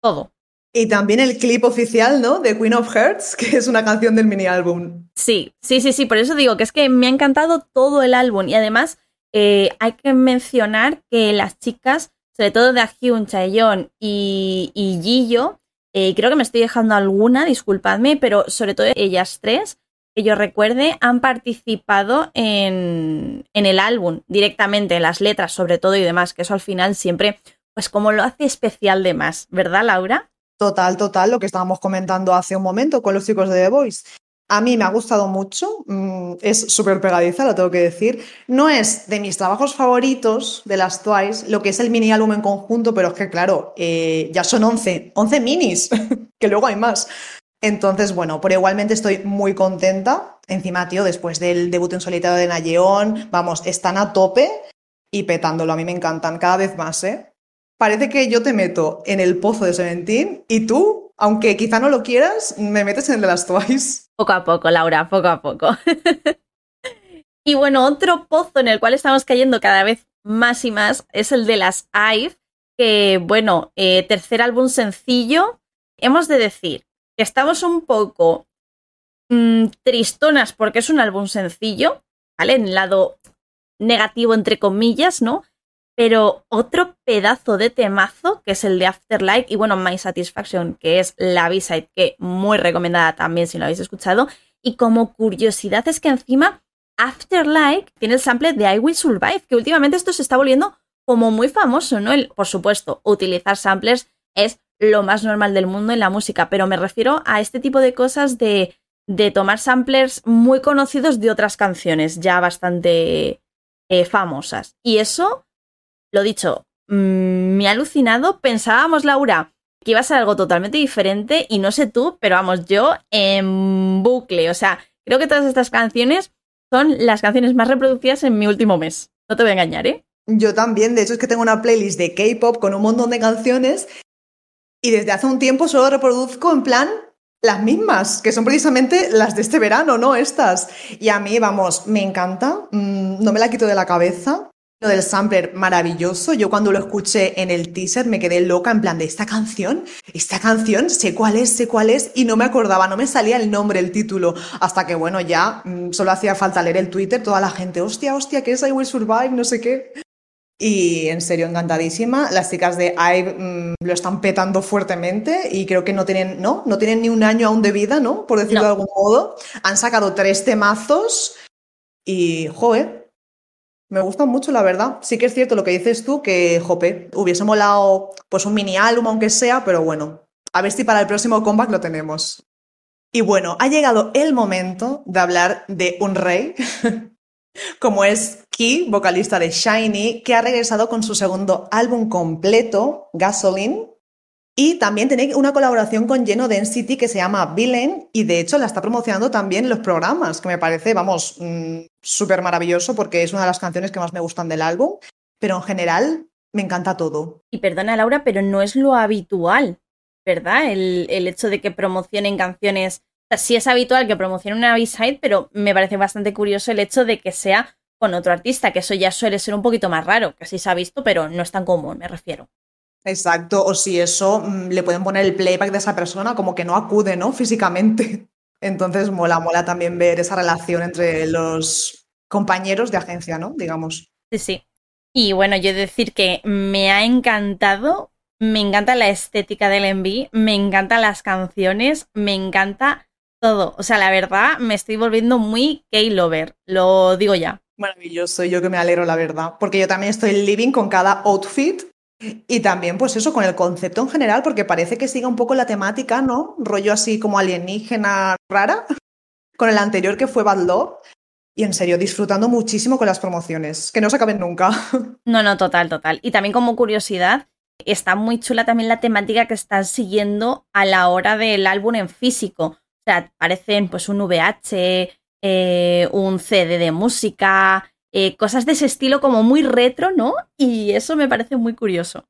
todo. Y también el clip oficial, ¿no? De Queen of Hearts, [LAUGHS] que es una canción del mini álbum. Sí, sí, sí, sí, por eso digo que es que me ha encantado todo el álbum y además eh, hay que mencionar que las chicas, sobre todo de Hyun, Chaeyeon y, y Jillo, eh, creo que me estoy dejando alguna, disculpadme, pero sobre todo ellas tres, que yo recuerde, han participado en, en el álbum directamente, en las letras sobre todo y demás, que eso al final siempre, pues como lo hace especial de más, ¿verdad, Laura? Total, total, lo que estábamos comentando hace un momento con los chicos de The Voice. A mí me ha gustado mucho, mm, es súper pegadiza, lo tengo que decir. No es de mis trabajos favoritos de las Twice, lo que es el mini álbum en conjunto, pero es que claro, eh, ya son 11, 11 minis, [LAUGHS] que luego hay más. Entonces, bueno, pero igualmente estoy muy contenta. Encima, tío, después del debut en solitario de Nayeon, vamos, están a tope y petándolo. A mí me encantan cada vez más, ¿eh? Parece que yo te meto en el pozo de Seventeen y tú, aunque quizá no lo quieras, me metes en el de las Twice. Poco a poco, Laura, poco a poco. [LAUGHS] y bueno, otro pozo en el cual estamos cayendo cada vez más y más es el de las IVE, que bueno, eh, tercer álbum sencillo. Hemos de decir que estamos un poco mmm, tristonas porque es un álbum sencillo, ¿vale? En el lado negativo, entre comillas, ¿no? Pero otro pedazo de temazo, que es el de Afterlife, y bueno, My Satisfaction, que es la B-side, que muy recomendada también si lo habéis escuchado. Y como curiosidad es que encima Afterlife tiene el sample de I Will Survive, que últimamente esto se está volviendo como muy famoso, ¿no? El, por supuesto, utilizar samplers es lo más normal del mundo en la música, pero me refiero a este tipo de cosas de, de tomar samplers muy conocidos de otras canciones ya bastante eh, famosas. Y eso lo dicho, mmm, me ha alucinado. Pensábamos, Laura, que iba a ser algo totalmente diferente y no sé tú, pero vamos, yo en bucle. O sea, creo que todas estas canciones son las canciones más reproducidas en mi último mes. No te voy a engañar, ¿eh? Yo también, de hecho es que tengo una playlist de K-pop con un montón de canciones y desde hace un tiempo solo reproduzco en plan las mismas, que son precisamente las de este verano, ¿no? Estas. Y a mí, vamos, me encanta, mmm, no me la quito de la cabeza. Lo del sampler, maravilloso. Yo cuando lo escuché en el teaser me quedé loca en plan de esta canción, esta canción, sé cuál es, sé cuál es, y no me acordaba, no me salía el nombre, el título, hasta que bueno, ya mmm, solo hacía falta leer el Twitter, toda la gente, hostia, hostia, ¿qué es I Will Survive? No sé qué. Y en serio, encantadísima. Las chicas de IVE mmm, lo están petando fuertemente y creo que no tienen, ¿no? No tienen ni un año aún de vida, ¿no? Por decirlo No. de algún modo. Han sacado tres temazos y, joder, me gustan mucho, la verdad. Sí que es cierto lo que dices tú, que, jope, hubiese molado pues un mini álbum, aunque sea, pero bueno, a ver si para el próximo comeback lo tenemos. Y bueno, ha llegado el momento de hablar de un rey, [LAUGHS] como es Key, vocalista de Shiny, que ha regresado con su segundo álbum completo, Gasoline. Y también tiene una colaboración con Geno Density que se llama Villain y de hecho la está promocionando también en los programas, que me parece, vamos, mm, súper maravilloso porque es una de las canciones que más me gustan del álbum, pero en general me encanta todo. Y perdona Laura, pero no es lo habitual, ¿verdad? El, el hecho de que promocionen canciones. O sea, sí es habitual que promocionen una B-side, pero me parece bastante curioso el hecho de que sea con otro artista, que eso ya suele ser un poquito más raro, que sí se ha visto, pero no es tan común, me refiero. Exacto, o si eso mm, le pueden poner el playback de esa persona como que no acude, ¿no? [LAUGHS] Físicamente. Entonces mola, mola también ver esa relación entre los compañeros de agencia, ¿no? Digamos. Sí, sí. Y bueno, yo he de decir que me ha encantado, me encanta la estética del MV, me encantan las canciones, me encanta todo. O sea, la verdad, me estoy volviendo muy K-Lover, lo digo ya. Maravilloso, yo que me alegro, la verdad, porque yo también estoy living con cada outfit y también, pues eso, con el concepto en general, porque parece que siga un poco la temática, ¿no? Rollo así como alienígena rara, con el anterior que fue Bad Love. Y en serio, disfrutando muchísimo con las promociones, que no se acaben nunca. [LAUGHS] No, no, total, total. Y también como curiosidad, está muy chula también la temática que están siguiendo a la hora del álbum en físico. O sea, parecen pues un VH, eh, un CD de música, eh, cosas de ese estilo como muy retro, ¿no? Y eso me parece muy curioso.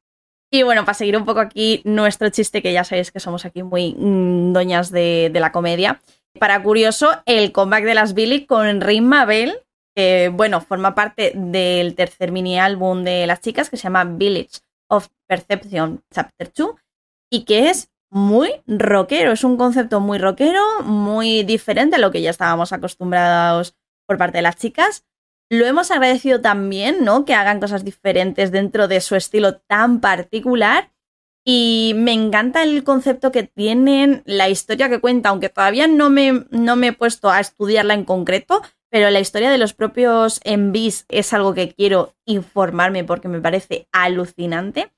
Y bueno, para seguir un poco aquí nuestro chiste, que ya sabéis que somos aquí muy mm, doñas de, de la comedia. Para curioso, el comeback de las Billy con Rin Mabel, que bueno, forma parte del tercer mini álbum de las chicas que se llama Village of Perception Chapter 2 y que es muy rockero, es un concepto muy rockero, muy diferente a lo que ya estábamos acostumbrados por parte de las chicas. Lo hemos agradecido también, ¿no? Que hagan cosas diferentes dentro de su estilo tan particular. Y me encanta el concepto que tienen, la historia que cuenta, aunque todavía no me, no me he puesto a estudiarla en concreto, pero la historia de los propios envis es algo que quiero informarme porque me parece alucinante.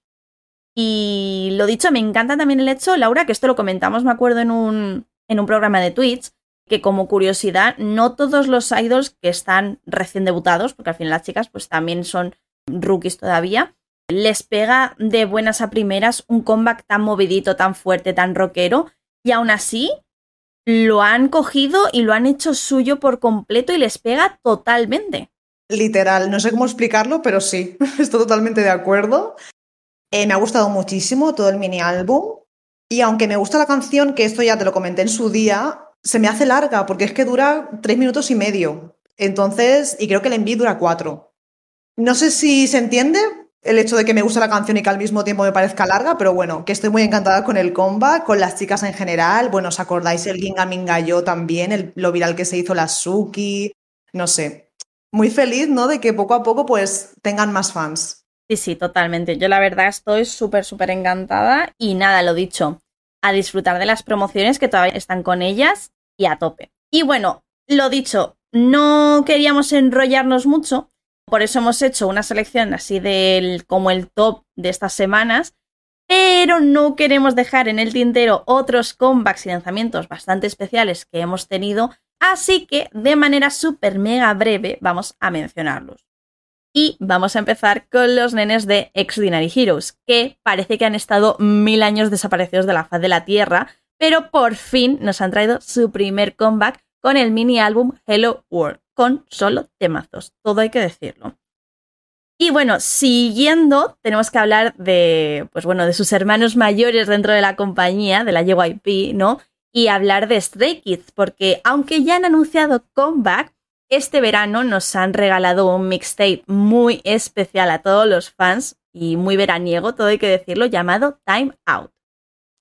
Y lo dicho, me encanta también el hecho, Laura, que esto lo comentamos, me acuerdo, en un, en un programa de Twitch, que como curiosidad, no todos los idols que están recién debutados, porque al final las chicas pues también son rookies todavía, les pega de buenas a primeras un comeback tan movidito, tan fuerte, tan rockero, y aún así lo han cogido y lo han hecho suyo por completo y les pega totalmente. Literal, no sé cómo explicarlo, pero sí, [LAUGHS] estoy totalmente de acuerdo. Eh, me ha gustado muchísimo todo el mini álbum. Y aunque me gusta la canción, que esto ya te lo comenté en su día, se me hace larga porque es que dura tres minutos y medio. Entonces, y creo que el envío dura cuatro. No sé si se entiende el hecho de que me gusta la canción y que al mismo tiempo me parezca larga, pero bueno, que estoy muy encantada con el comeback, con las chicas en general. Bueno, ¿os acordáis el Ginga Minga Yo también, el, lo viral que se hizo la Suki? No sé. Muy feliz, ¿no? De que poco a poco pues tengan más fans. Sí, sí, totalmente. Yo la verdad estoy súper, súper encantada y nada, lo dicho a disfrutar de las promociones que todavía están con ellas y a tope. Y bueno, lo dicho, no queríamos enrollarnos mucho, por eso hemos hecho una selección así del como el top de estas semanas, pero no queremos dejar en el tintero otros comebacks y lanzamientos bastante especiales que hemos tenido, así que de manera súper mega breve vamos a mencionarlos. Y vamos a empezar con los nenes de Extraordinary Heroes, que parece que han estado mil años desaparecidos de la faz de la Tierra, pero por fin nos han traído su primer comeback con el mini álbum Hello World, con solo temazos, todo hay que decirlo. Y bueno, siguiendo, tenemos que hablar de, pues bueno, de sus hermanos mayores dentro de la compañía, de la JYP, ¿no? Y hablar de Stray Kids, porque aunque ya han anunciado comeback, este verano nos han regalado un mixtape muy especial a todos los fans y muy veraniego, todo hay que decirlo, llamado Time Out.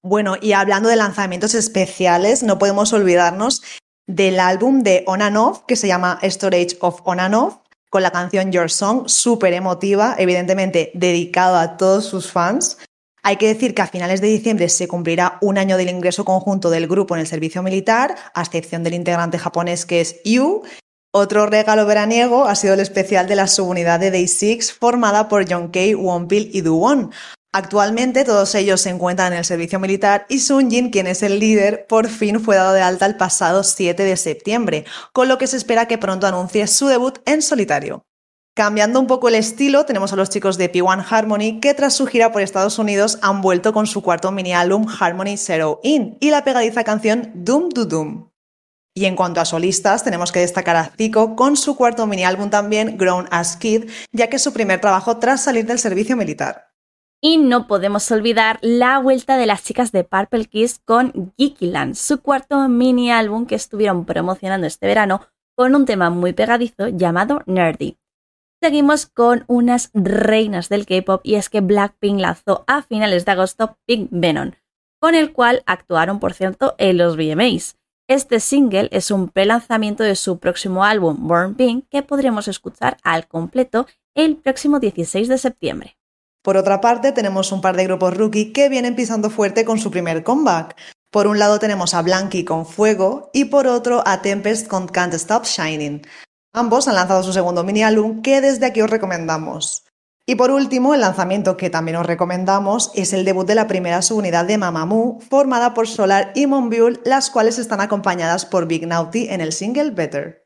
Bueno, y hablando de lanzamientos especiales, no podemos olvidarnos del álbum de On and Off, que se llama Storage of On and Off, con la canción Your Song, súper emotiva, evidentemente dedicado a todos sus fans. Hay que decir que a finales de diciembre se cumplirá un año del ingreso conjunto del grupo en el servicio militar, a excepción del integrante japonés que es Yu, otro regalo veraniego ha sido el especial de la subunidad de Day 6 formada por John Kay, Wonpil y Duwon. Actualmente todos ellos se encuentran en el servicio militar y Sunjin, quien es el líder, por fin fue dado de alta el pasado 7 de septiembre, con lo que se espera que pronto anuncie su debut en solitario. Cambiando un poco el estilo, tenemos a los chicos de P1 Harmony que tras su gira por Estados Unidos han vuelto con su cuarto mini álbum Harmony Zero In y la pegadiza canción Doom Do Doom. Y en cuanto a solistas, tenemos que destacar a Zico con su cuarto mini álbum también Grown As Kid, ya que es su primer trabajo tras salir del servicio militar. Y no podemos olvidar la vuelta de las chicas de Purple Kiss con Geekyland, su cuarto mini álbum que estuvieron promocionando este verano con un tema muy pegadizo llamado Nerdy. Seguimos con unas reinas del K-pop y es que Blackpink lanzó a finales de agosto Pink Venom, con el cual actuaron, por cierto, en los VMAs. Este single es un pre-lanzamiento de su próximo álbum Born Pink que podremos escuchar al completo el próximo 16 de septiembre. Por otra parte, tenemos un par de grupos rookie que vienen pisando fuerte con su primer comeback. Por un lado tenemos a Blanky con Fuego y por otro a Tempest con Can't Stop Shining. Ambos han lanzado su segundo mini álbum que desde aquí os recomendamos. Y por último, el lanzamiento que también os recomendamos es el debut de la primera subunidad de Mamamoo, formada por Solar y Monbiul, las cuales están acompañadas por Big Naughty en el single Better.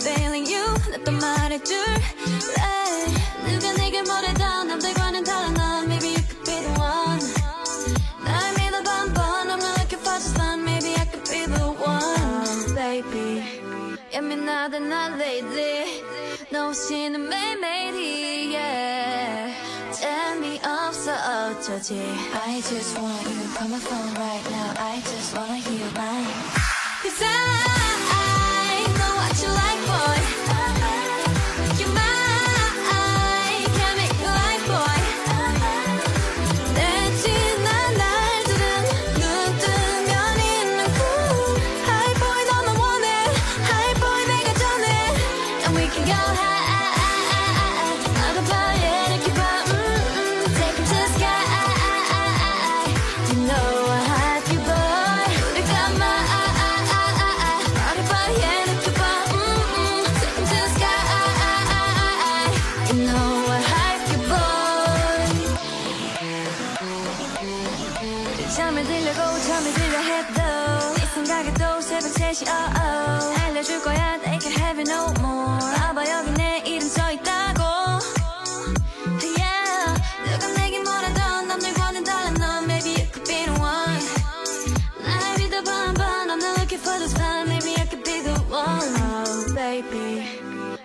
Got me feeling you. 나또 말해줄래? 누가 내게 뭐래도 남들과는 다른 넌. Maybe you could be the one. 날 믿어 반번. I'm not looking for just fun. Maybe I could be the one. Baby, 예민하다 나 lately. 너 없이는 매일매일이 yeah. 재미없어 어쩌지 I just want you call my phone right now I just wanna hear your line Cause I 생각에도 새벽 3시 oh oh 알려줄 거야 they can have it no more 봐봐 여기 내 이름 써있다고 yeah 누가 내게 뭐라던 남들과는 다른 넌 maybe you could be the one 날 믿어봐 한번 I'm not looking for this fun maybe I could be the one oh baby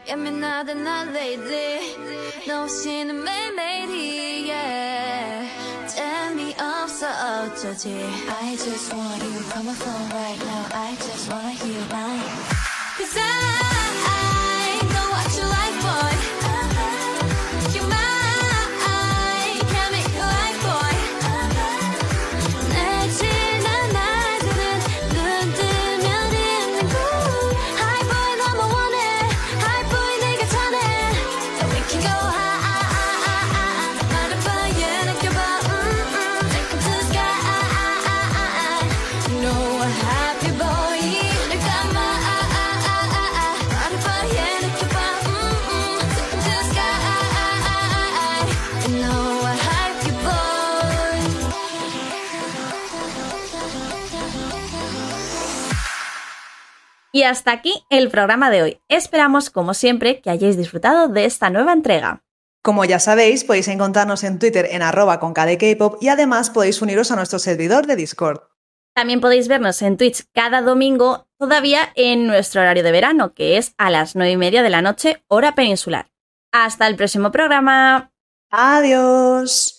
예민하다 나 lately 너 없이는 매일매일 intensity I just want you. On my phone right now. I just wanna hear mine Cause I, I Y hasta aquí el programa de hoy. Esperamos, como siempre, que hayáis disfrutado de esta nueva entrega. Como ya sabéis, podéis encontrarnos en Twitter en arroba con KDKpop y además podéis uniros a nuestro servidor de Discord. También podéis vernos en Twitch cada domingo, todavía en nuestro horario de verano, que es a las 9 y media de la noche, hora peninsular. Hasta el próximo programa. Adiós.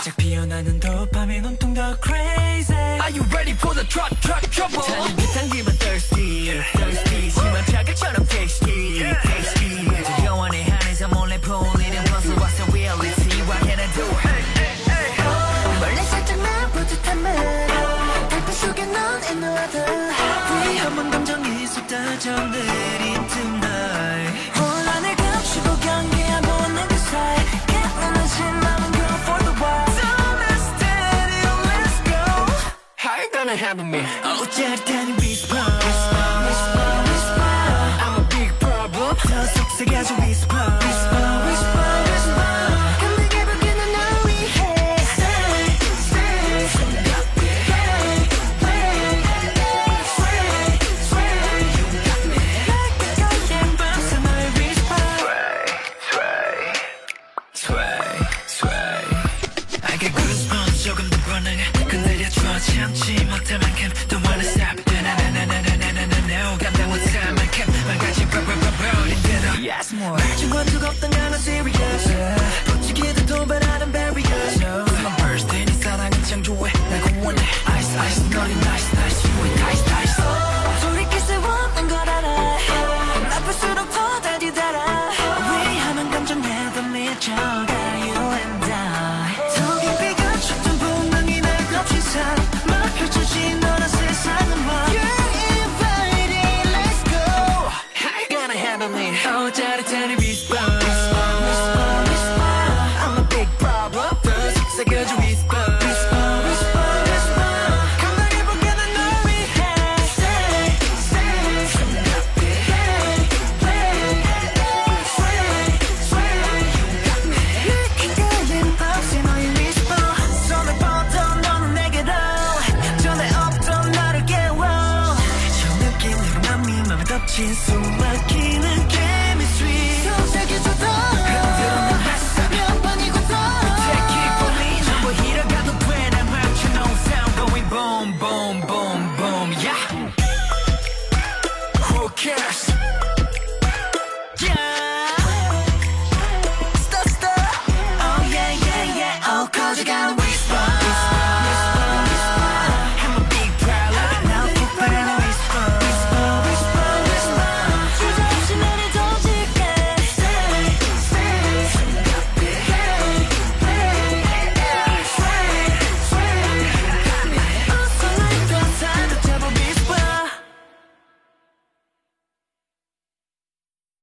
활짝 피어나는 도파민 온통 더 crazy Are you ready for the truck, truck, trouble? gonna happen me? more. 죽어 뜨겁던 kind of serious. 부치기도 도발하는 barriers. No. My birthday 네 사랑은 창조해 날